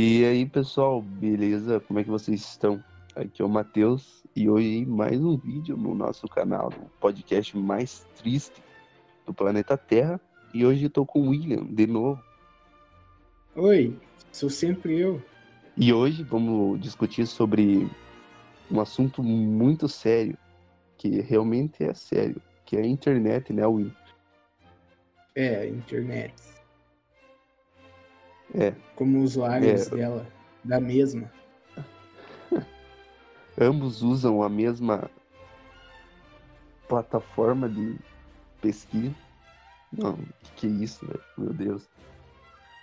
E aí, pessoal, beleza? Como é que vocês estão? Aqui é o Matheus e hoje mais um vídeo no nosso canal, o podcast mais triste do planeta Terra. E hoje eu tô com o William de novo. Oi, sou sempre eu. E hoje vamos discutir sobre um assunto muito sério, que realmente é sério, que é a internet, né, Will? É, a internet. É. Como usuários É. dela, da mesma. Ambos usam a mesma plataforma de pesquisa. Não, que que é isso, velho? Meu Deus.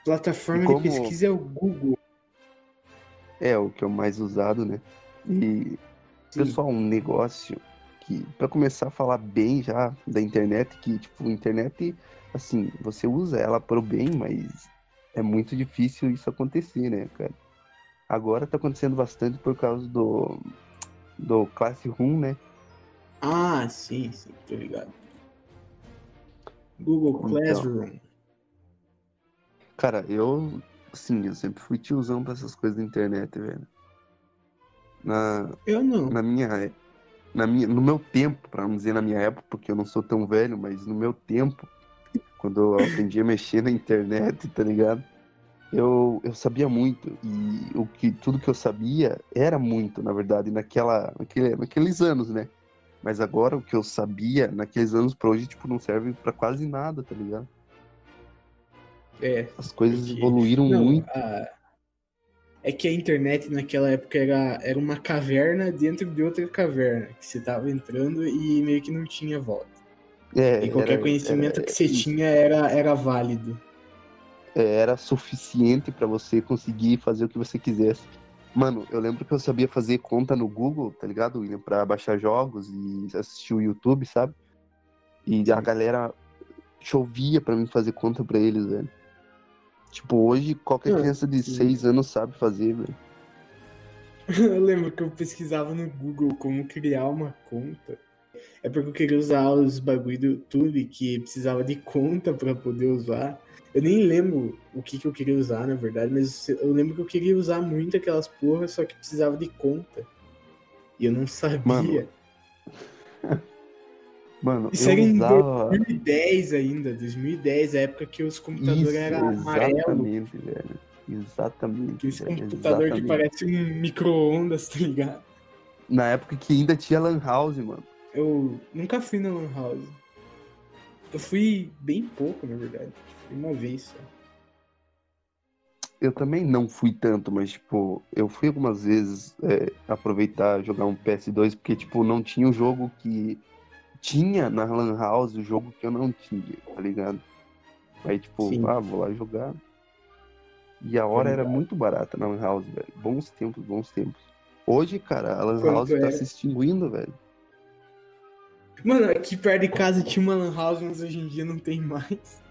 Plataforma como- de pesquisa é o Google. É o que é o mais usado, né? E, Sim. pessoal, um negócio que, pra começar a falar bem já da internet, que, tipo, internet, assim, você usa ela pro bem, mas é muito difícil isso acontecer, né, cara? Agora tá acontecendo bastante por causa do, do Classroom, né? Ah, sim, sim, tô ligado. Google Então. Classroom. Cara, eu, assim, eu sempre fui tiozão pra essas coisas da internet, velho. Na, Eu não. na minha, na minha, no meu tempo, pra não dizer na minha época, porque eu não sou tão velho, mas no meu tempo, quando eu aprendi a mexer na internet, tá ligado? Eu, eu sabia muito e o que tudo que eu sabia era muito, na verdade, naquela, naquele, naqueles anos, né? Mas agora o que eu sabia naqueles anos pra hoje, tipo, não serve pra quase nada, tá ligado? É. As coisas Porque- evoluíram Não, muito. a- É que a internet naquela época era, era uma caverna dentro de outra caverna, que você tava entrando e meio que não tinha volta. É, E qualquer era- conhecimento era- que você tinha era, era válido. é, era suficiente pra você conseguir fazer o que você quisesse. Mano, eu lembro que eu sabia fazer conta no Google, tá ligado, William? Pra baixar jogos e assistir o YouTube, sabe? E a galera chovia pra mim fazer conta pra eles, velho. Tipo, hoje qualquer Ah, criança de sim. 6 anos sabe fazer, velho. Eu lembro que eu pesquisava no Google como criar uma conta. É porque eu queria usar os bagulho do YouTube que precisava de conta pra poder usar. Eu nem lembro o que, que eu queria usar, na verdade, mas eu lembro que eu queria usar muito aquelas porras, só que precisava de conta. E eu não sabia. Mano, Mano, Isso eu era em usava 2010 ainda, 2010, a época que os computadores eram amarelos. exatamente, velho. Exatamente, Aqueles velho, computador que exatamente. parece um micro-ondas, tá ligado? Na época que ainda tinha Lan House, mano. Eu nunca fui na Lan House. Eu fui bem pouco, na verdade. Fui uma vez só. Eu também não fui tanto, mas, tipo, eu fui algumas vezes é, aproveitar jogar um PS2, porque, tipo, não tinha o jogo que tinha na Lan House, o jogo que eu não tinha, tá ligado? Aí, tipo, Sim. ah, vou lá jogar. E a hora era muito barata na Lan House, velho. Bons tempos, bons tempos. Hoje, cara, a Lan Quanto House tá era? se extinguindo, velho. Mano, aqui perto de casa tinha uma Lan House, mas hoje em dia não tem mais.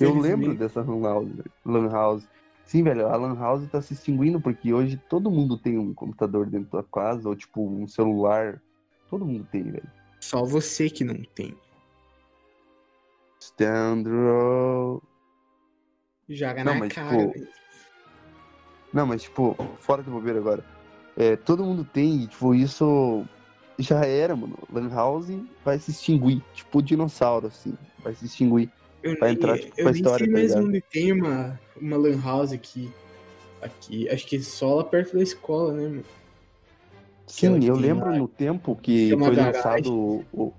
Eu lembro dessa Lan House. Lan House. Sim, velho, a Lan House tá se extinguindo porque hoje todo mundo tem um computador dentro da casa, ou tipo, um celular. Todo mundo tem, velho. Só você que não tem. Standro. Joga Não, na mas, cara. tipo, Não, mas tipo, fora de bobeira agora. É, todo mundo tem, e tipo, isso já era, mano. Lan House vai se extinguir. Tipo, dinossauro, assim. Vai se extinguir. Eu Vai nem, entrar, tipo, eu pra nem história, sei tá mais ligado? onde tem uma, uma Lan House aqui. Aqui. Acho que só lá perto da escola, né, mano? Sim, eu lembro lá, no tempo que uma foi garagem. lançado o,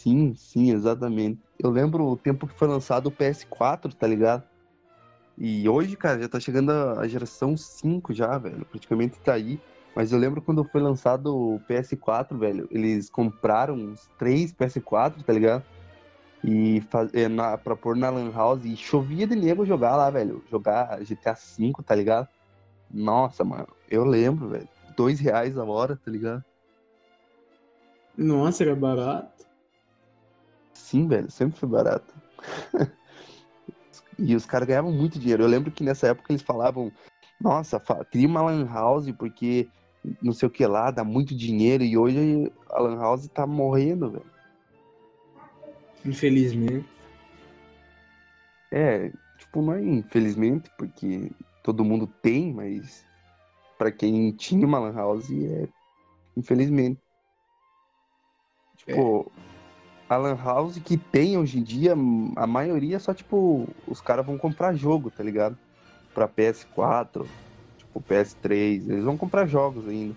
Sim, sim, exatamente. Eu lembro o tempo que foi lançado o PS4, tá ligado? E hoje, cara, já tá chegando a geração 5 já, velho. Praticamente tá aí. Mas eu lembro quando foi lançado o PS4, velho, eles compraram uns três PS4, tá ligado? E faz, é, na, pra pôr na Lan House e chovia de nego jogar lá, velho. Jogar GTA V, tá ligado? Nossa, mano, eu lembro, velho. Dois reais a hora, tá ligado? Nossa, era barato. Sim, velho, sempre foi barato. e os caras ganhavam muito dinheiro. Eu lembro que nessa época eles falavam, nossa, cria uma lan house porque não sei o que lá, dá muito dinheiro. E hoje a lan house tá morrendo, velho. Infelizmente. É, tipo, não é infelizmente, porque todo mundo tem, mas pra quem tinha uma lan house, é infelizmente. Tipo, a lan house que tem hoje em dia, a maioria é só, tipo, os caras vão comprar jogo, tá ligado? Pra PS4, tipo, PS3, eles vão comprar jogos ainda.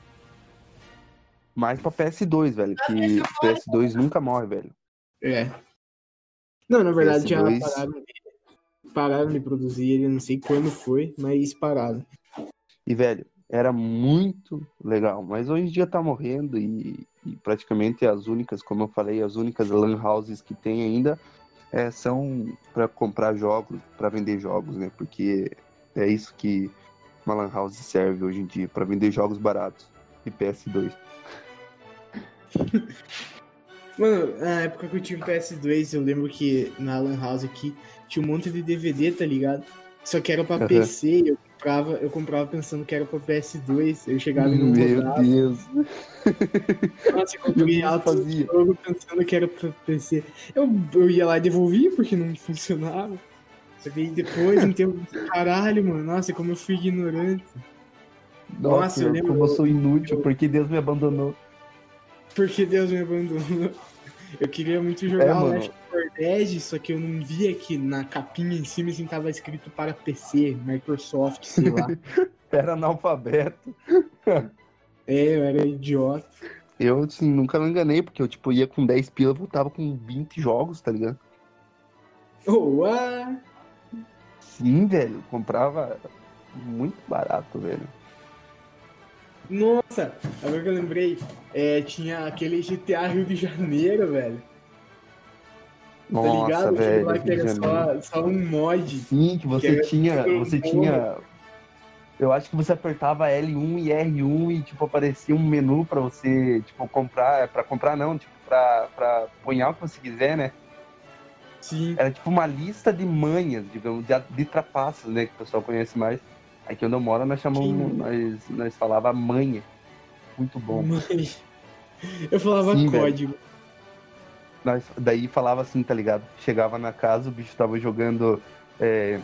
Mais pra PS2, velho, que PS2 nunca morre, velho. É. Não, na verdade já PS2. pararam de, pararam de produzir ele, não sei quando foi, mas pararam. E, velho, era muito legal, mas hoje em dia tá morrendo e, e praticamente as únicas, como eu falei, as únicas lan houses que tem ainda é, são pra comprar jogos, pra vender jogos, né? Porque é isso que uma lan house serve hoje em dia, pra vender jogos baratos de PS2. Mano, na época que eu tinha um PS2, eu lembro que na Lan House aqui tinha um monte de DVD, tá ligado? Só que era pra Aham. PC, eu comprava, eu comprava pensando que era pra PS2. Eu chegava e não Meu rodava. Deus, Nossa, eu eu comprei não alto fazia. jogo pensando que era pra PC. Eu, eu ia lá e devolvia porque não funcionava. Que aí depois, um tempo, caralho, mano, nossa, como eu fui ignorante. Nossa, Nossa, eu lembro- como eu sou inútil, porque Deus me abandonou. Porque Deus me abandonou. Eu queria muito jogar É, o. Left 4 Dead, só que eu não via que na capinha em cima assim tava escrito para PC, Microsoft, sei lá. Era analfabeto. é, eu era idiota. Eu, assim, nunca me enganei, porque eu, tipo, ia com 10 pila, voltava com 20 jogos, tá ligado? Oh, ah, Sim, velho, comprava muito barato, velho. nossa, agora que eu lembrei, é, tinha aquele GTA Rio de Janeiro, velho. tá Nossa, ligado? Aquele velho. lá que era só, só um mod. Sim, que você que tinha, tudo você bom. tinha... Eu acho que você apertava L1 e R1 e, tipo, aparecia um menu pra você, tipo, comprar, pra comprar não, tipo, pra, pra punhar o que você quiser, né? Sim. Era tipo uma lista de manhas, digamos, de, de trapaças, né, que o pessoal conhece mais. Aqui onde eu moro, nós chamamos, Sim. nós, nós falava manha. Muito bom. Mãe. Eu falava Sim, velho. código. Nós, daí falava assim, tá ligado? Chegava na casa, o bicho tava jogando é,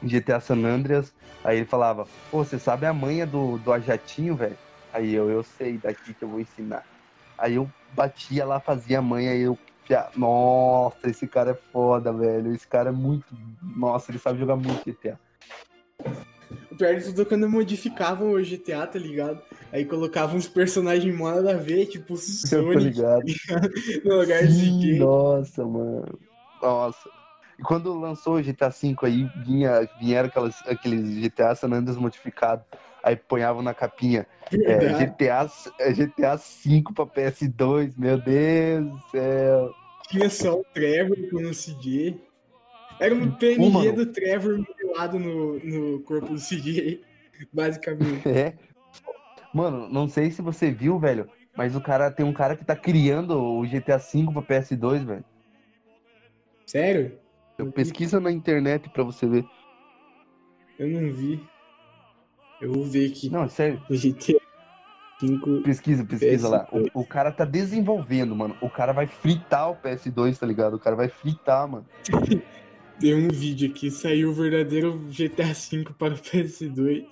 GTA San Andreas, aí ele falava, pô, você sabe a manha do, do ajatinho, velho? Aí eu, eu sei, daqui que eu vou ensinar. Aí eu batia lá, fazia a manha, aí eu, pia- nossa, esse cara é foda, velho, esse cara é muito, nossa, ele sabe jogar muito GTA. O pior de tudo é quando modificavam o GTA, tá ligado? Aí colocavam uns personagens mó nada a ver, tipo Sonic ligado. no lugar de Sim, gay. nossa, mano. Nossa. E quando lançou o GTA V aí, vinha, vieram aquelas, aqueles GTA San Andreas modificados. Aí ponhavam na capinha. É. GTA, é, GTA V pra PS2, meu Deus do céu. Tinha só o Trevor com o CJ. Era um PNG Pô, mano. do Trevor modelado no, no corpo do CJ, basicamente. É. Mano, não sei se você viu, velho, mas o cara tem um cara que tá criando o GTA V pra PS2, velho. Sério? Pesquisa na internet pra você ver. Eu não vi. Eu vou ver aqui. Não, é sério. O GTA 5. Pesquisa, pesquisa lá. PS2. O, o cara tá desenvolvendo, mano. O cara vai fritar o PS2, tá ligado? O cara vai fritar, mano. Tem um vídeo aqui, saiu o verdadeiro GTA V para o PS2.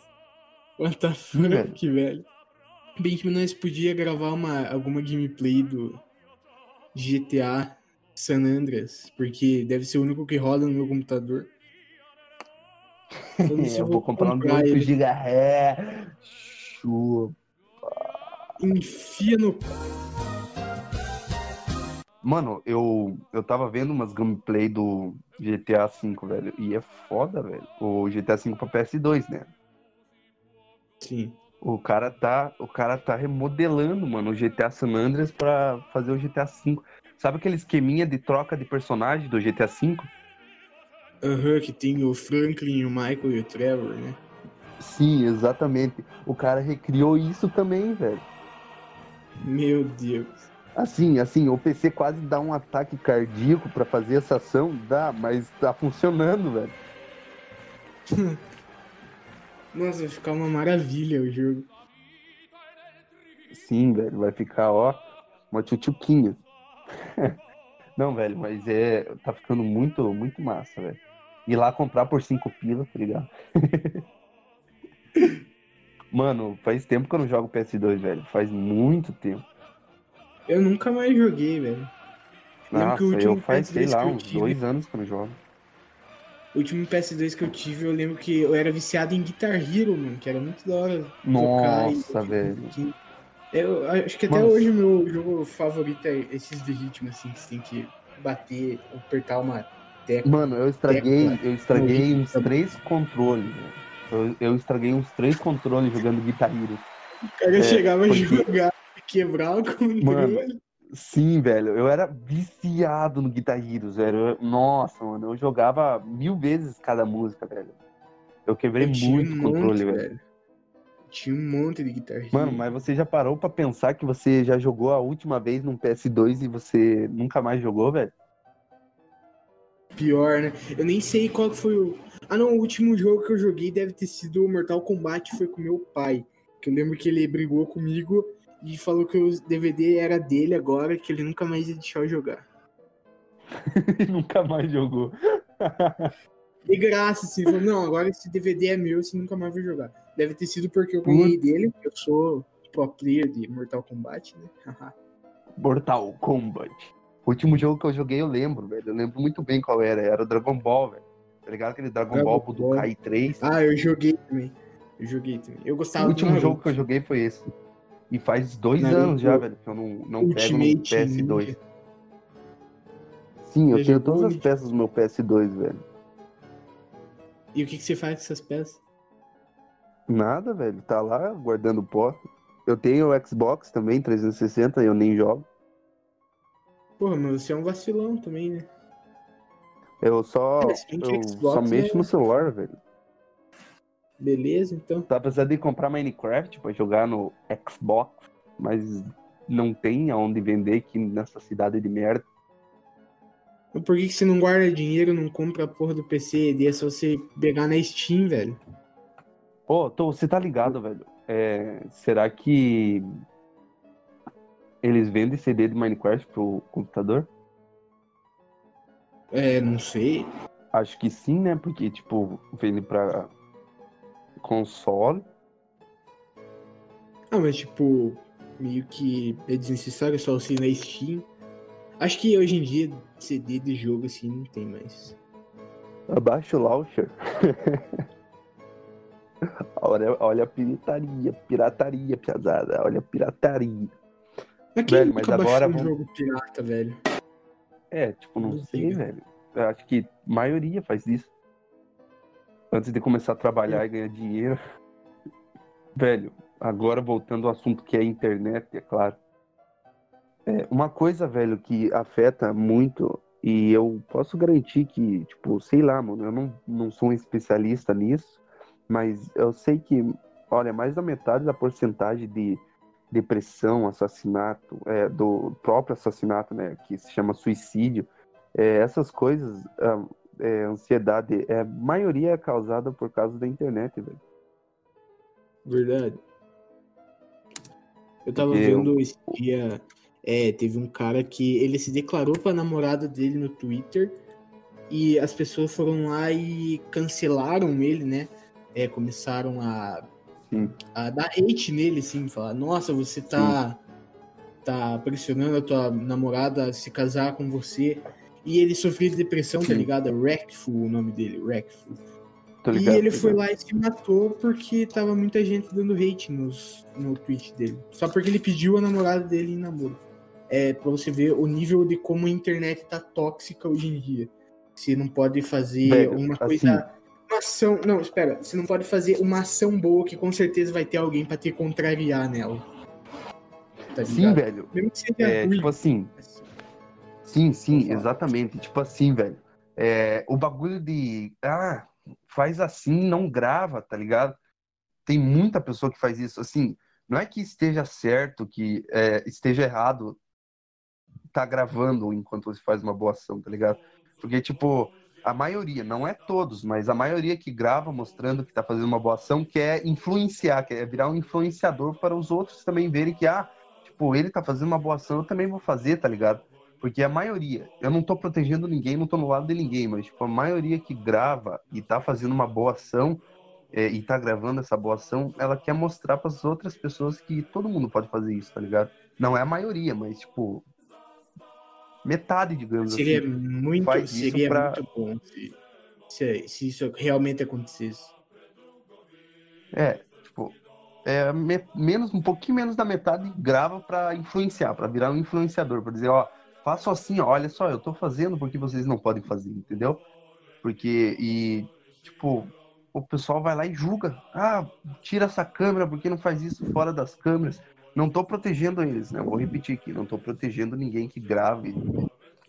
What the fuck, velho. velho. Bem que nós podia gravar uma, alguma gameplay do GTA San Andreas, porque deve ser o único que roda no meu computador. Sei se eu vou comprar um de 8 ele. GB. Chupa. Enfia no. Mano, eu, eu tava vendo umas gameplay do GTA V, velho. E é foda, velho. O GTA V pra PS2, né? Sim. O cara tá, o cara tá remodelando, mano, o GTA San Andreas pra fazer o GTA V. Sabe aquele esqueminha de troca de personagem do GTA V? Aham, que tem o Franklin, o Michael e o Trevor, né? Sim, exatamente. O cara recriou isso também, velho. Meu Deus. Assim, assim, o PC quase dá um ataque cardíaco pra fazer essa ação, dá, mas tá funcionando, velho. Nossa, vai ficar uma maravilha o jogo. Sim, velho, vai ficar, ó, uma tchutchuquinha. Não, velho, mas é, tá ficando muito, muito massa, velho. Ir lá comprar por cinco pila, tá ligado? Mano, faz tempo que eu não jogo PS2, velho. Faz muito tempo. Eu nunca mais joguei, velho. Nossa, que o último eu faz, sei PS2 lá, que eu uns tive- dois anos que eu não jogo. O último PS2 que eu tive, eu lembro que eu era viciado em Guitar Hero, mano, que era muito da hora tocar. e- Nossa, velho. Eu acho que até hoje o meu jogo favorito é esses de ritmo, assim, que você tem que bater, apertar uma tecla. Mano, eu estraguei, Tecla. eu estraguei uns três controles, velho. Eu, eu estraguei uns três controles jogando Guitar Hero. O cara É, chegava a porque- jogar, quebrar o controle. Mano, Sim, velho, eu era viciado no Guitar Hero, velho. Eu- Nossa, mano, eu jogava mil vezes cada música, velho. Eu quebrei eu muito um controle, monte, velho. Tinha um monte de Guitar Hero. Mano, mas você já parou pra pensar que você já jogou a última vez num PS2 e você nunca mais jogou, velho? Pior, né? Eu nem sei qual foi o. Ah, não, o último jogo que eu joguei deve ter sido Mortal Kombat, foi com meu pai. Que eu lembro que ele brigou comigo e falou que o DVD era dele agora, que ele nunca mais ia deixar eu jogar. nunca mais jogou. De graça, assim, falou, não, agora esse DVD é meu, você nunca mais vai jogar. Deve ter sido porque eu ganhei dele, eu sou pro player de Mortal Kombat, né? Mortal Kombat. O último jogo que eu joguei eu lembro, velho. Eu lembro muito bem qual era. Era o Dragon Ball, velho. Tá ligado? Aquele Dragon, Dragon Ball Ball. Budokai 3. ah, eu joguei também. Eu joguei também. Eu o gostava do último jogo que eu joguei foi esse. E faz dois Naruto anos já, velho, que eu não, não pego no Ultimate PS2. Ninja. Sim, eu Você tenho todas as peças do meu PS2, velho. E o que, que você faz com essas peças? Nada, velho. Tá lá guardando pó. Eu tenho o Xbox também, 360, e eu nem jogo. Porra, mas você é um vacilão também, né? Eu só, É, eu Xbox só mexo é- no celular, velho. Beleza, então. Tá precisando de comprar Minecraft pra jogar no Xbox, mas não tem aonde vender aqui nessa cidade de merda. Mas Por que, que você não guarda dinheiro, não compra a porra do PC? E é só você pegar na Steam, velho. Ô, tô, você tá ligado, velho? É, será que eles vendem CD de Minecraft pro computador? É, não sei. Acho que sim, né? Porque, tipo, vende pra console. Ah, mas tipo, meio que é desnecessário só ir na Steam. Acho que hoje em dia CD de jogo assim não tem mais. Abaixa o launcher. olha, olha a pirataria, pirataria, piazada. Olha a pirataria. Mas Velho, mas agora um vamos- jogo pirata, velho? É, tipo, não sei, velho. Eu acho que a maioria faz isso. Antes de começar a trabalhar e ganhar dinheiro. Velho, agora voltando ao assunto que é a internet, é claro. É, uma coisa, velho, que afeta muito, e eu posso garantir que, tipo, sei lá, mano, eu não, não sou um especialista nisso, mas eu sei que, olha, mais da metade da porcentagem de depressão, assassinato, é, do próprio assassinato, né, que se chama suicídio, é, essas coisas, é, ansiedade, é, a maioria é causada por causa da internet, velho. Verdade. Eu tava Porque vendo esse dia. É, teve um cara que ele se declarou pra namorada dele no Twitter e as pessoas foram lá e cancelaram ele, né? É, começaram a, Sim. a dar hate nele, assim, falar, nossa, você tá, tá pressionando a tua namorada a se casar com você. E ele sofria de depressão, tá Sim. ligado? Wreckful o nome dele, Wreckful. Tô E ligado, ele foi ligado. lá e se matou porque tava muita gente dando hate nos, no tweet dele. Só porque ele pediu a namorada dele em namoro. É pra você ver o nível de como a internet tá tóxica hoje em dia. Você não pode fazer Velho, uma assim- coisa. Uma ação. Não, espera. Você não pode fazer uma ação boa que com certeza vai ter alguém pra te contrariar nela. Tá Sim, velho. Mesmo que seja É, ruim. tipo assim, sim, sim, exatamente. Tipo assim, velho. É, o bagulho de. Ah, faz assim, não grava, tá ligado? Tem muita pessoa que faz isso. Assim, não é que esteja certo, que é, esteja errado tá gravando enquanto você faz uma boa ação, tá ligado? Porque, tipo, a maioria, não é todos, mas a maioria que grava mostrando que tá fazendo uma boa ação quer influenciar, quer virar um influenciador para os outros também verem que, ah, tipo, ele tá fazendo uma boa ação, eu também vou fazer, tá ligado? Porque a maioria, eu não tô protegendo ninguém, não tô no lado de ninguém, mas, tipo, a maioria que grava e tá fazendo uma boa ação é, e tá gravando essa boa ação, ela quer mostrar para as outras pessoas que todo mundo pode fazer isso, tá ligado? Não é a maioria, mas tipo metade, digamos seria assim. Muito, faz seria pra- muito bom se, se, se isso realmente acontecesse. É, tipo, é me- menos um pouquinho menos da metade grava pra influenciar, pra virar um influenciador, pra dizer, ó, faço assim, ó, olha só, eu tô fazendo porque vocês não podem fazer, entendeu? Porque e tipo, o pessoal vai lá e julga. Ah, tira essa câmera porque não faz isso fora das câmeras. Não tô protegendo eles, né? Vou repetir aqui, não tô protegendo ninguém que grave.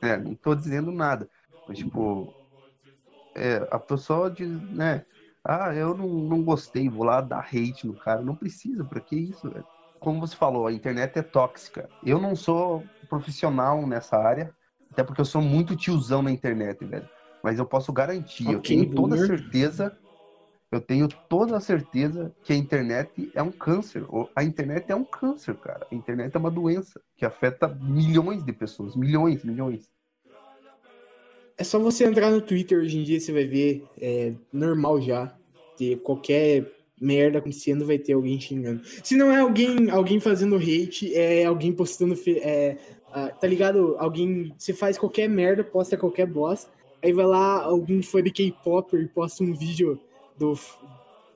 É, não tô dizendo nada. Mas tipo, é, a pessoa diz, né? Ah, eu não, não gostei, vou lá dar hate no cara. Não precisa, pra que isso, velho? Como você falou, a internet é tóxica. Eu não sou profissional nessa área, até porque eu sou muito tiozão na internet, velho. Mas eu posso garantir, eu Ok, tenho toda boomer. certeza, eu tenho toda a certeza que a internet é um câncer. A internet é um câncer, cara. A internet é uma doença que afeta milhões de pessoas, milhões, milhões. É só você entrar no Twitter hoje em dia, você vai ver, é normal já. Ter qualquer merda acontecendo, vai ter alguém xingando. Se não é alguém, alguém fazendo hate, é alguém postando. É, ah, tá ligado? Alguém. Você faz qualquer merda, posta qualquer bosta. Aí vai lá algum fã de K-pop e posta um vídeo do.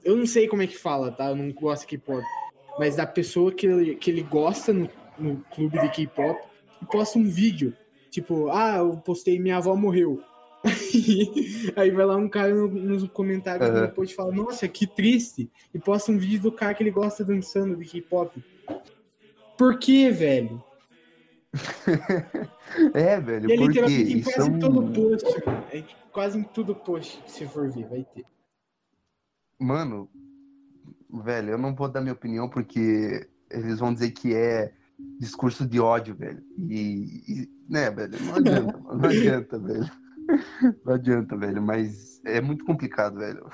Eu não sei como é que fala, tá? Eu não gosto de K-pop. Mas da pessoa que ele, que ele gosta no, no clube de K-pop e posta um vídeo. Tipo, ah, eu postei minha avó morreu. Aí vai lá um cara no- nos comentários Aham. depois e fala, nossa, que triste. E posta um vídeo do cara que ele gosta dançando de K-pop. Por que, velho? É, velho, E é porque literalmente em isso é quase um... todo post. mano. É quase em todo post que você for ver, vai ter. Mano, velho, eu não vou dar minha opinião porque eles vão dizer que é discurso de ódio, velho. E, e, né, velho, não adianta, não adianta, velho. Não adianta, velho, mas é muito complicado, velho.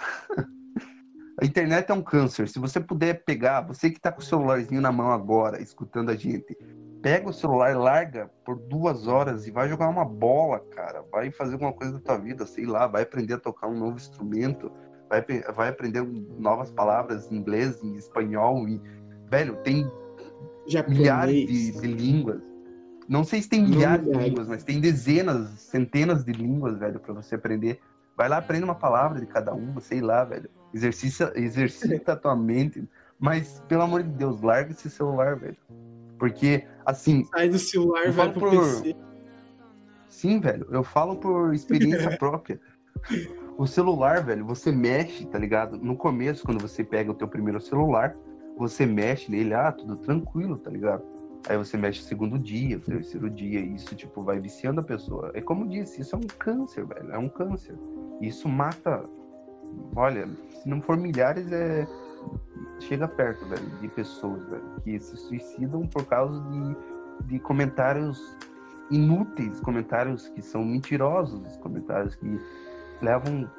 A internet é um câncer. Se você puder pegar, você que tá com o celularzinho na mão agora, escutando a gente, pega o celular, larga por duas horas e vai jogar uma bola, cara. Vai fazer alguma coisa da tua vida, sei lá, vai aprender a tocar um novo instrumento vai, vai aprender novas palavras em inglês, em espanhol e velho, tem milhares de, Japonês. de línguas. Não sei se tem milhares de línguas, mas tem dezenas, centenas de línguas, velho, pra você aprender. Vai lá, aprende uma palavra de cada uma, sei lá, velho. Exercita, exercita a tua mente. Mas, pelo amor de Deus, larga esse celular, velho. Porque, assim, Sai do celular, vai pro por- PC. Sim, velho, eu falo por experiência própria. O celular, velho, você mexe, tá ligado? No começo, quando você pega o teu primeiro celular, você mexe nele, ah, tudo tranquilo, tá ligado? Aí você mexe segundo dia, terceiro dia, e isso, tipo, vai viciando a pessoa. É como eu disse, isso é um câncer, velho, é um câncer. Isso mata, olha, se não for milhares, é... Chega perto, velho, de pessoas, velho, que se suicidam por causa de, de comentários inúteis, comentários que são mentirosos, comentários que levam.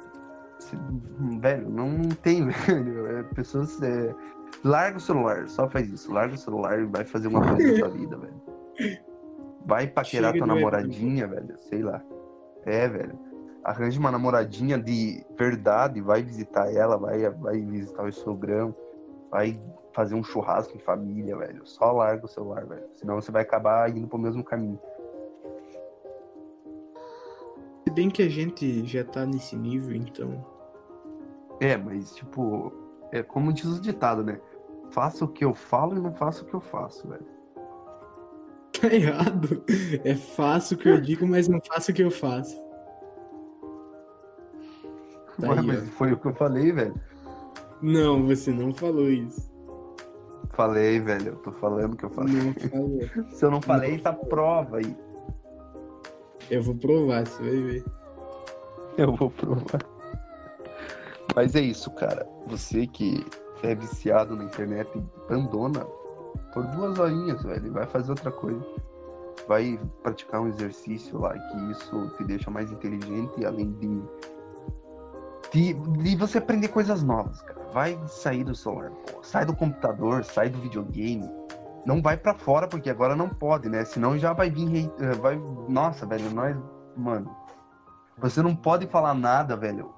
Velho, não tem, velho. É, pessoas. É, larga o celular, só faz isso. Larga o celular e vai fazer uma coisa da sua vida, velho. Vai paquerar Chega tua do namoradinha, velho. Sei lá. É, velho. Arranje uma namoradinha de verdade, vai visitar ela, vai, vai visitar o sogrão, vai fazer um churrasco em família, velho. Só larga o celular, velho. Senão você vai acabar indo pro mesmo caminho. Se bem que a gente já tá nesse nível, então. É, mas tipo, é como diz o ditado, né? Faça o que eu falo e não faça o que eu faço, velho. Tá errado. É fácil o que eu digo, mas não faço o que eu faço. Tá Ué, aí, mas foi o que eu falei, velho. Não, você não falou isso. Falei, velho. Eu tô falando o que eu falei. Não falou. Se eu não falei, tá prova aí. Eu vou provar, você vai ver. Eu vou provar. Mas é isso, cara. Você que é viciado na internet, abandona por duas horinhas, velho. Vai fazer outra coisa. Vai praticar um exercício lá que isso te deixa mais inteligente, além de, de, de você aprender coisas novas, cara. Vai sair do celular, pô. sai do computador, sai do videogame. Não vai pra fora, porque agora não pode, né? Senão já vai vir. eh, Vai... Nossa, velho, nós. Mano. Você não pode falar nada, velho.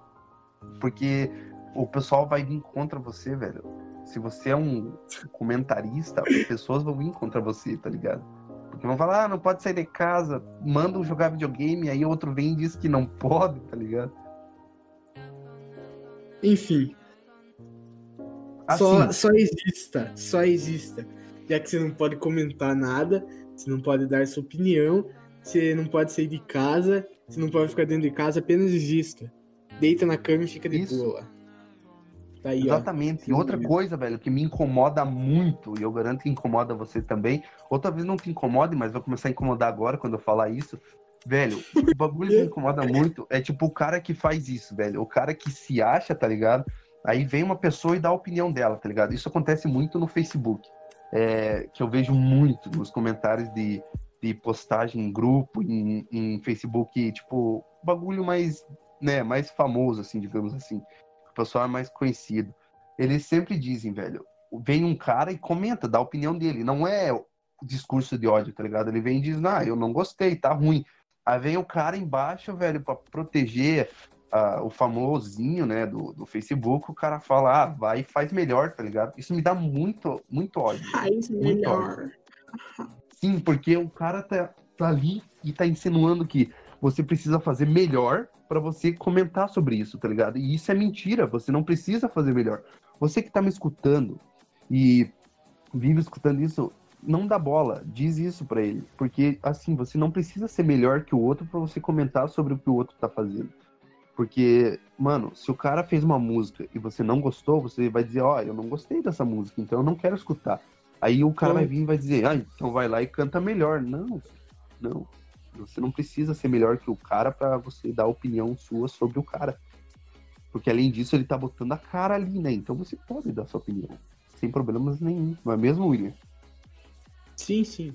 Porque o pessoal vai vir contra você, velho. Se você é um comentarista, as pessoas vão vir contra você, tá ligado? Porque vão falar, ah, não pode sair de casa, mandam jogar videogame, aí outro vem e diz que não pode, tá ligado? Enfim. Assim, Só, só exista, só exista. Já que você não pode comentar nada, você não pode dar sua opinião, você não pode sair de casa, você não pode ficar dentro de casa, apenas exista. Deita na cama e fica de Isso. boa. Tá aí, Exatamente. E outra coisa, velho, que me incomoda muito, e eu garanto que incomoda você também, outra vez não te incomode, mas vai começar a incomodar agora quando eu falar isso. Velho, o bagulho que me incomoda muito é tipo o cara que faz isso, velho. O cara que se acha, tá ligado? Aí vem uma pessoa e dá a opinião dela, tá ligado? Isso acontece muito no Facebook. É, que eu vejo muito nos comentários de, de postagem em grupo, em, em Facebook, tipo, bagulho mais, né, mais famoso, assim, digamos assim. O pessoal é mais conhecido. Eles sempre dizem, velho, vem um cara e comenta, dá a opinião dele. Não é discurso de ódio, tá ligado? Ele vem e diz, ah, eu não gostei, tá ruim. Aí vem o cara embaixo, velho, pra proteger ah, o famosinho, né, do, do Facebook, o cara fala, ah, vai e faz melhor, tá ligado? Isso me dá muito, muito ódio. Faz Muito melhor. Sim, porque o cara tá, tá ali e tá insinuando que você precisa fazer melhor pra você comentar sobre isso, tá ligado? E isso é mentira, você não precisa fazer melhor. Você que tá me escutando e vive escutando isso, não dá bola, diz isso pra ele, porque assim, você não precisa ser melhor que o outro pra você comentar sobre o que o outro tá fazendo. Porque, mano, se o cara fez uma música e você não gostou, você vai dizer, ó, eu não gostei dessa música, então eu não quero escutar. Aí o cara Então- vai vir e vai dizer, ah, então vai lá e canta melhor. Não, não. Você não precisa ser melhor que o cara pra você dar a opinião sua sobre o cara. Porque além disso, ele tá botando a cara ali, né? Então você pode dar sua opinião. Sem problemas nenhum. Não é mesmo, William? Sim, sim.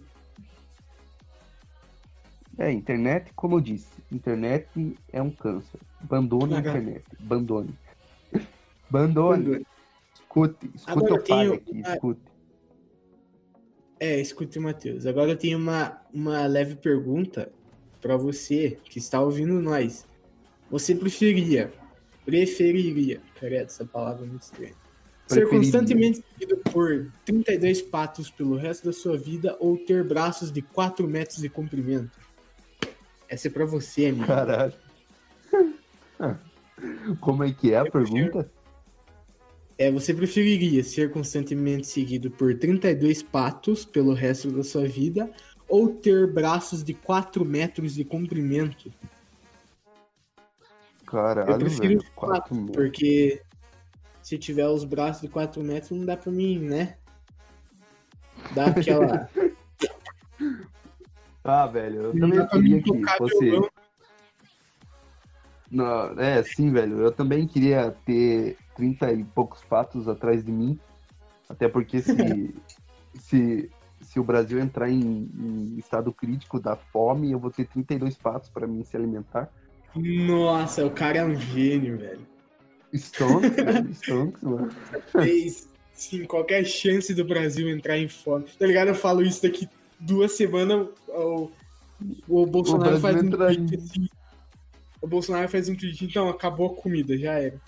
É, internet, como eu disse, internet é um câncer. Abandone a internet. Abandone. Abandone. Escute, escute Agora o pai tenho- aqui, escute. É, escute, Matheus. Agora eu tenho uma, uma leve pergunta pra você que está ouvindo nós. Você preferia, preferiria, credo, essa palavra é muito estranha, ser constantemente seguido por 32 patos pelo resto da sua vida ou ter braços de 4 metros de comprimento? Essa é pra você, amigo. Caralho. Como é que é a Eu prefiro- pergunta? É, você preferiria ser constantemente seguido por 32 patos pelo resto da sua vida ou ter braços de 4 metros de comprimento? Caralho, Eu prefiro velho. os Quatro patos, mil. porque se tiver os braços de 4 metros não dá pra mim, né? Dá aquela. Ah, velho, eu também queria que fosse. Não, é, sim, velho. Eu também queria ter 30 e poucos patos atrás de mim. Até porque se, se, se o Brasil entrar em, em estado crítico da fome, eu vou ter 32 patos para mim se alimentar. Nossa, o cara é um gênio, velho. Stonks, velho, Stonks, mano. Sim, qualquer chance do Brasil entrar em fome. Tá ligado? Eu falo isso daqui duas semanas. O, o Bolsonaro O faz um tweet assim. O Bolsonaro faz um tweet, então acabou a comida, já era.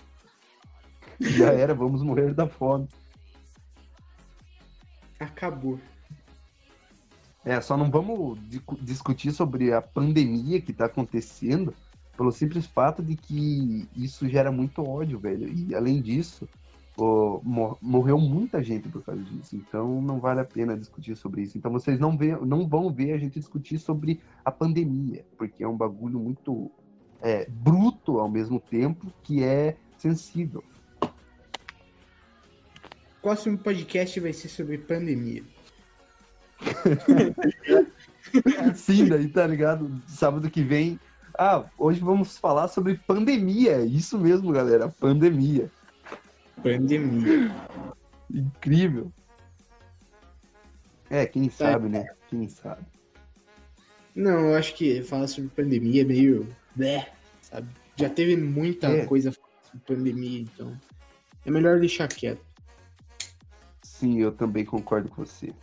Já era, vamos morrer da fome. Acabou. É, só não vamos di- discutir sobre a pandemia que tá acontecendo pelo simples fato de que isso gera muito ódio, velho. E além disso, mor- morreu muita gente por causa disso. Então não vale a pena discutir sobre isso. Então vocês não, vê, não vão ver a gente discutir sobre a pandemia, porque é um bagulho muito é, bruto ao mesmo tempo que é sensível. O próximo podcast vai ser sobre pandemia. Sim, daí tá ligado? Sábado que vem. Ah, hoje vamos falar sobre pandemia. Isso mesmo, galera. Pandemia. Pandemia. Incrível. É, quem sabe, né? Quem sabe. Não, eu acho que falar sobre pandemia é meio. Blé, sabe? Já teve muita É. coisa sobre pandemia, então. É melhor deixar quieto. Sim, eu também concordo com você.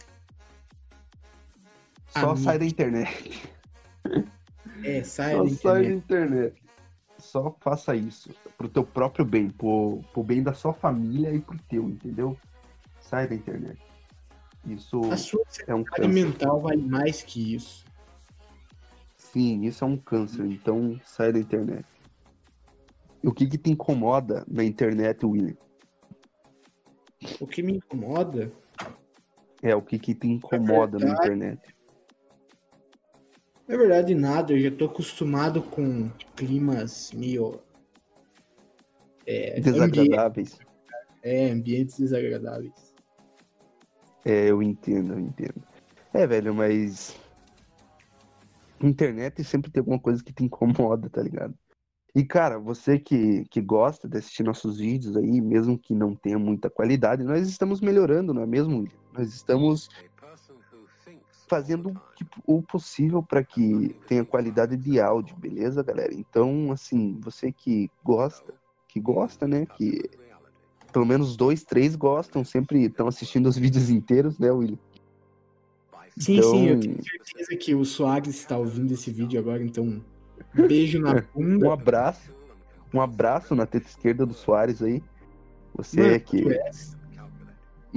Só Amigo. sai da internet. É, sai Só da sai da internet. Só faça isso pro teu próprio bem, pro, pro bem da sua família e pro teu, entendeu? Sai da internet. Isso A sua é um câncer. mental vale mais que isso. Sim, isso é um câncer, então sai da internet. O que que te incomoda na internet, William? O que me incomoda É, o que que te incomoda na verdade, internet? Na verdade, nada, eu já tô acostumado com climas meio. É, ambiente, Desagradáveis. é, ambientes desagradáveis. É, eu entendo, eu entendo. É, velho, mas. Internet sempre tem alguma coisa que te incomoda, tá ligado? E, cara, você que, que gosta de assistir nossos vídeos aí, mesmo que não tenha muita qualidade, nós estamos melhorando, não é mesmo, William? Nós estamos fazendo o possível para que tenha qualidade de áudio, beleza, galera? Então, assim, você que gosta, que gosta, né? Que pelo menos dois, três gostam, sempre estão assistindo os vídeos inteiros, né, William? Sim, Então- sim, eu tenho certeza que o Soares está ouvindo esse vídeo agora, então. Beijo na Um bunda. abraço, um abraço na teta esquerda do Soares aí. Você Mano, que. é-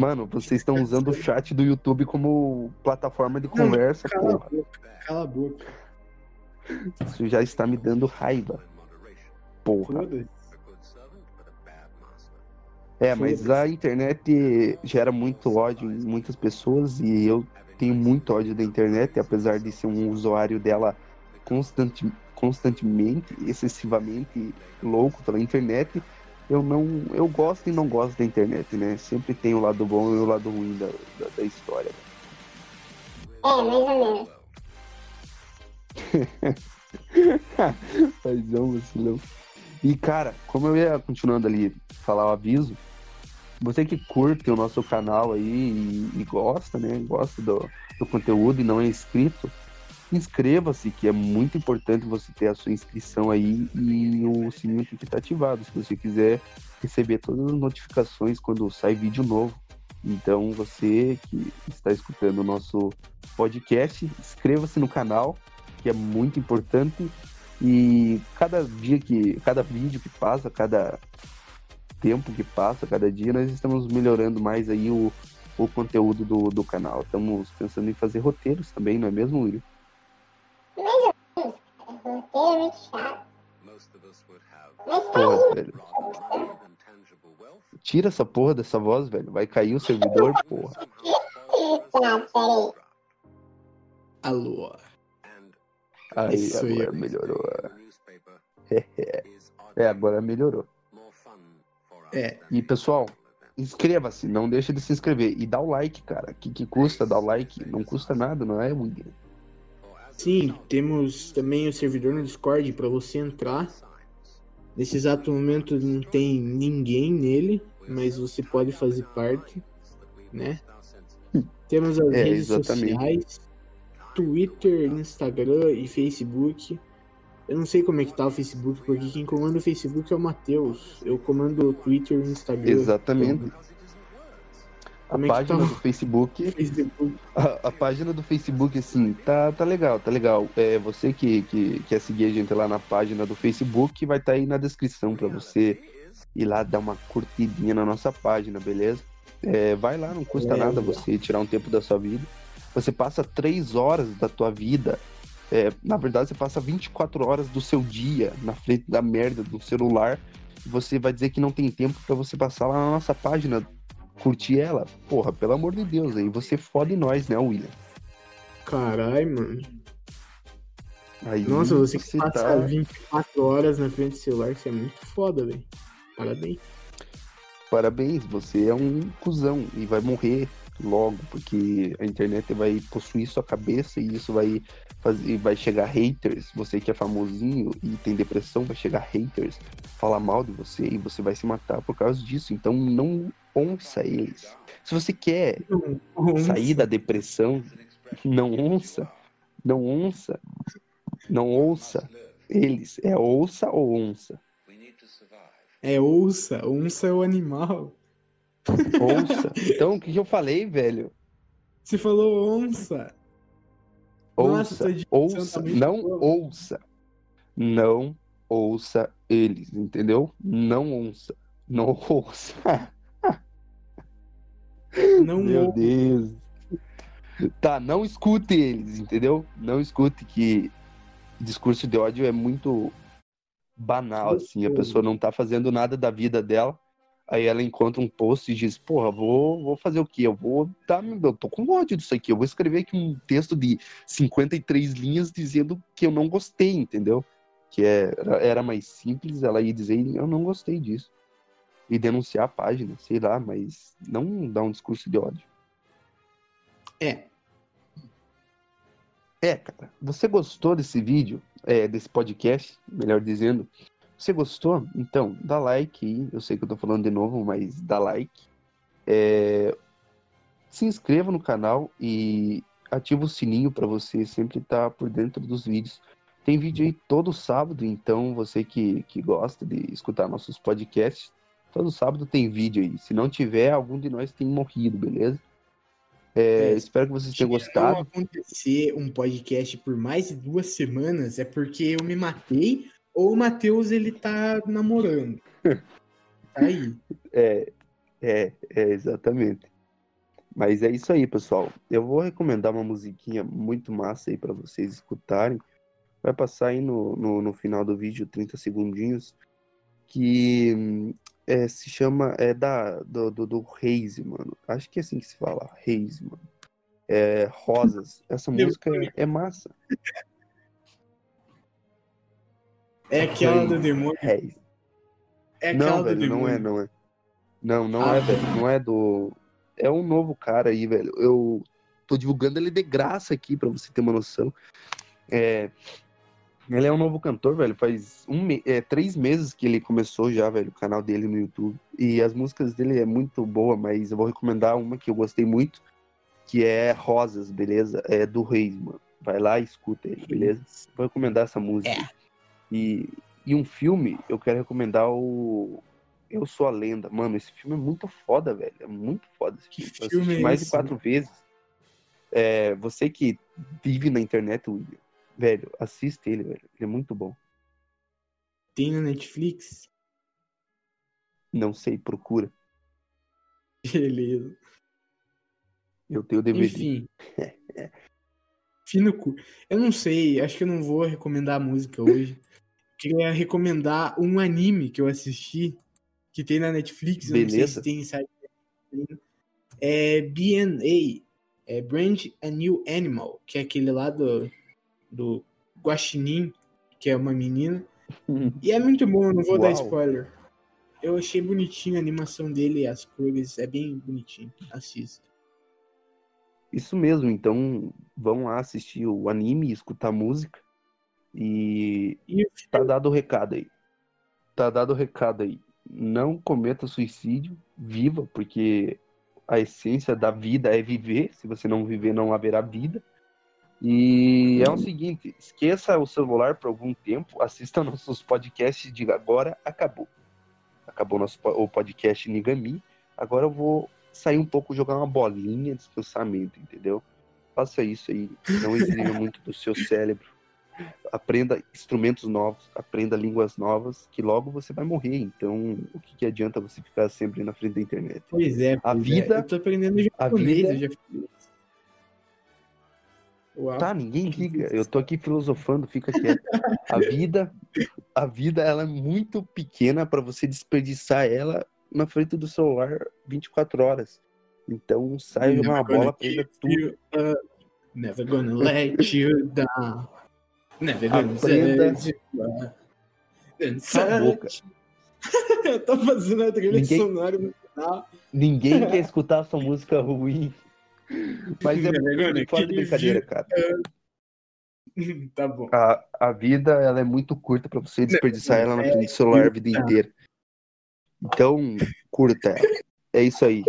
Mano, vocês estão usando o chat do YouTube como plataforma de Não, conversa, Cala a porra. boca, cala a boca. Isso já está me dando raiva. Porra. É, mas a internet gera muito ódio em muitas pessoas e eu tenho muito ódio da internet, apesar de ser um usuário dela constante, constantemente, excessivamente louco pela internet. Eu não, eu gosto e não gosto da internet, né? Sempre tem o lado bom e o lado ruim da, da, da história. É, mais ou menos. Paizão, vacilão. E, cara, como eu ia continuando ali falar o aviso, você que curte o nosso canal aí e, e gosta, né? Gosta do, do conteúdo e não é inscrito, inscreva-se, que é muito importante você ter a sua inscrição aí e o sininho tem que estar ativado, se você quiser receber todas as notificações quando sai vídeo novo. Então, você que está escutando o nosso podcast, inscreva-se no canal, que é muito importante. E cada dia que, cada vídeo que passa, cada tempo que passa, cada dia, nós estamos melhorando mais aí o, o conteúdo do, do canal. Estamos pensando em fazer roteiros também, não é mesmo, William? Roteiro é muito chato. Mas tá Porra, velho. Tira essa porra dessa voz, velho. Vai cair o servidor, porra. Tá, peraí. Alô. Aí, Isso agora melhorou. É, agora melhorou. É. E, pessoal, inscreva-se, não deixa de se inscrever. E dá o like, cara. O que, que custa dar o like? Não custa nada, não é, William? Sim, temos também o servidor no Discord para você entrar. Nesse exato momento não tem ninguém nele, mas você pode fazer parte, né? Temos as É, redes exatamente. sociais, Twitter, Instagram e Facebook. Eu não sei como é que tá o Facebook, porque quem comanda o Facebook é o Matheus. Eu comando o Twitter e o Instagram. Exatamente. A Como é que página tá do Facebook Facebook? A, a página do Facebook, assim, tá, tá legal, tá legal. É, você que, que quer seguir a gente lá na página do Facebook, vai estar aí na descrição pra você ir lá dar uma curtidinha na nossa página, beleza? É, vai lá, não custa Beleza. nada você tirar um tempo da sua vida. Você passa três horas da tua vida. é, na verdade, você passa 24 horas do seu dia na frente da merda do celular. E você vai dizer que não tem tempo pra você passar lá na nossa página, curtir ela. Porra, pelo amor de Deus, aí você fode nós, né, William? Carai, mano. Aí Nossa, você que passa tá- 24 horas na frente do celular, isso é muito foda, velho. Parabéns. Parabéns, você é um cuzão e vai morrer logo, porque a internet vai possuir sua cabeça e isso vai fazer, vai chegar haters, você que é famosinho e tem depressão, vai chegar haters, falar mal de você e você vai se matar por causa disso. Então não ouça eles. Se você quer sair da depressão, não ouça, não ouça, não ouça eles. É ouça ou onça? É onça. Onça é o animal. Ouça. Então, o que eu falei, velho? Você falou onça. Ouça, ouça, não boa. ouça. Não ouça eles, entendeu? Não ouça. Não ouça. Não Meu ouve. Deus. Tá, não escute eles, entendeu? Não escute que discurso de ódio é muito banal, assim. A pessoa não tá fazendo nada da vida dela. Aí ela encontra um post e diz, porra, vou, vou fazer o quê? Eu vou dar, eu tô com ódio disso aqui. Eu vou escrever aqui um texto de 53 linhas dizendo que eu não gostei, entendeu? Que é- era, era mais simples ela ia dizer, eu não gostei disso. E denunciar a página, sei lá, mas não dar um discurso de ódio. É. É, cara, você gostou desse vídeo, é, desse podcast, melhor dizendo? Você gostou? Então, dá like aí. Eu sei que eu tô falando de novo, mas dá like. É, se inscreva no canal e ativa o sininho para você sempre estar por dentro dos vídeos. Tem vídeo aí todo sábado, então você que, que gosta de escutar nossos podcasts, todo sábado tem vídeo aí. Se não tiver, algum de nós tem morrido, beleza? É, É, espero que vocês tenham Se não gostado. acontecer um podcast por mais de duas semanas, é porque eu me matei ou o Matheus ele tá namorando. Tá aí. É, é, é, exatamente. Mas é isso aí, pessoal. Eu vou recomendar uma musiquinha muito massa aí para vocês escutarem. Vai passar aí no, no, no final do vídeo, 30 segundinhos, que hum, é, se chama, é da, do, do, do Reis, mano. Acho que é assim que se fala, Reis, mano. É, Rosas. Essa música é, é massa. É aquela do demônio. Reis. É aquela Não, do velho, demônio. não é, não é. Não, não Ah. é, velho. Não é do. É um novo cara aí, velho. Eu tô divulgando ele de graça aqui, pra você ter uma noção. É... Ele é um novo cantor, velho. Faz um me... é, três meses que ele começou já, velho, o canal dele no YouTube. E as músicas dele é muito boa, mas eu vou recomendar uma que eu gostei muito, que é Rosas, beleza? É do Reis, mano. Vai lá e escuta ele, beleza? Vou recomendar essa música. É. E, e um filme, eu quero recomendar o Eu Sou a Lenda. Mano, esse filme é muito foda, velho. É muito foda esse Que filme. Eu filme assisti é mais de esse? quatro vezes. É, você que vive na internet, William, velho, assiste ele, velho. Ele é muito bom. Tem na Netflix? Não sei, procura. Beleza. Eu tenho o DVD. Enfim. Fino cu. Eu não sei, acho que eu não vou recomendar a música hoje. Queria recomendar um anime que eu assisti, que tem na Netflix, eu não sei Beleza. se tem em site. É BNA, é Brand a New Animal, que é aquele lá do, do Guaxinim, que é uma menina. E é muito bom, eu não vou dar Uau. spoiler. Eu achei bonitinho a animação dele, as cores, é bem bonitinho. Assista. Isso mesmo, então vão lá assistir o anime e escutar a música. E E tá dado o recado aí. Tá dado o recado aí. Não cometa suicídio, viva, porque a essência da vida é viver. Se você não viver, não haverá vida. E é o seguinte, esqueça o celular por algum tempo, assista nossos podcasts de agora acabou. Acabou nosso o podcast Nigami. Agora eu vou sair um pouco, jogar uma bolinha de descansamento, entendeu? Faça isso aí, não exija muito do seu cérebro. Aprenda instrumentos novos, aprenda línguas novas, que logo você vai morrer. Então, o que, que adianta você ficar sempre na frente da internet? Pois é, A pois é. vida- Eu tô aprendendo a japonês, vida- eu já. Uau. Tá, ninguém liga. Eu tô aqui filosofando, fica quieto. A vida, a vida ela é muito pequena para você desperdiçar ela na frente do celular 24 horas. Então, sai uma Never gonna bola, give tudo. Never gonna let you down. Never gonna Aprenda- let you down. Eu tô fazendo a trilha Ninguém- sonora no final. Ninguém quer escutar sua música ruim. Mas é gonna fora de brincadeira, cara. Tá bom. A, a vida ela é muito curta para você desperdiçar ela na frente do celular a vida inteira. Então, curta ela. É isso aí.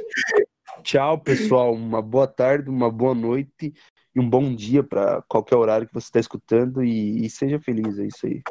Tchau, pessoal. Uma boa tarde, uma boa noite e um bom dia para qualquer horário que você está escutando e, e seja feliz. É isso aí.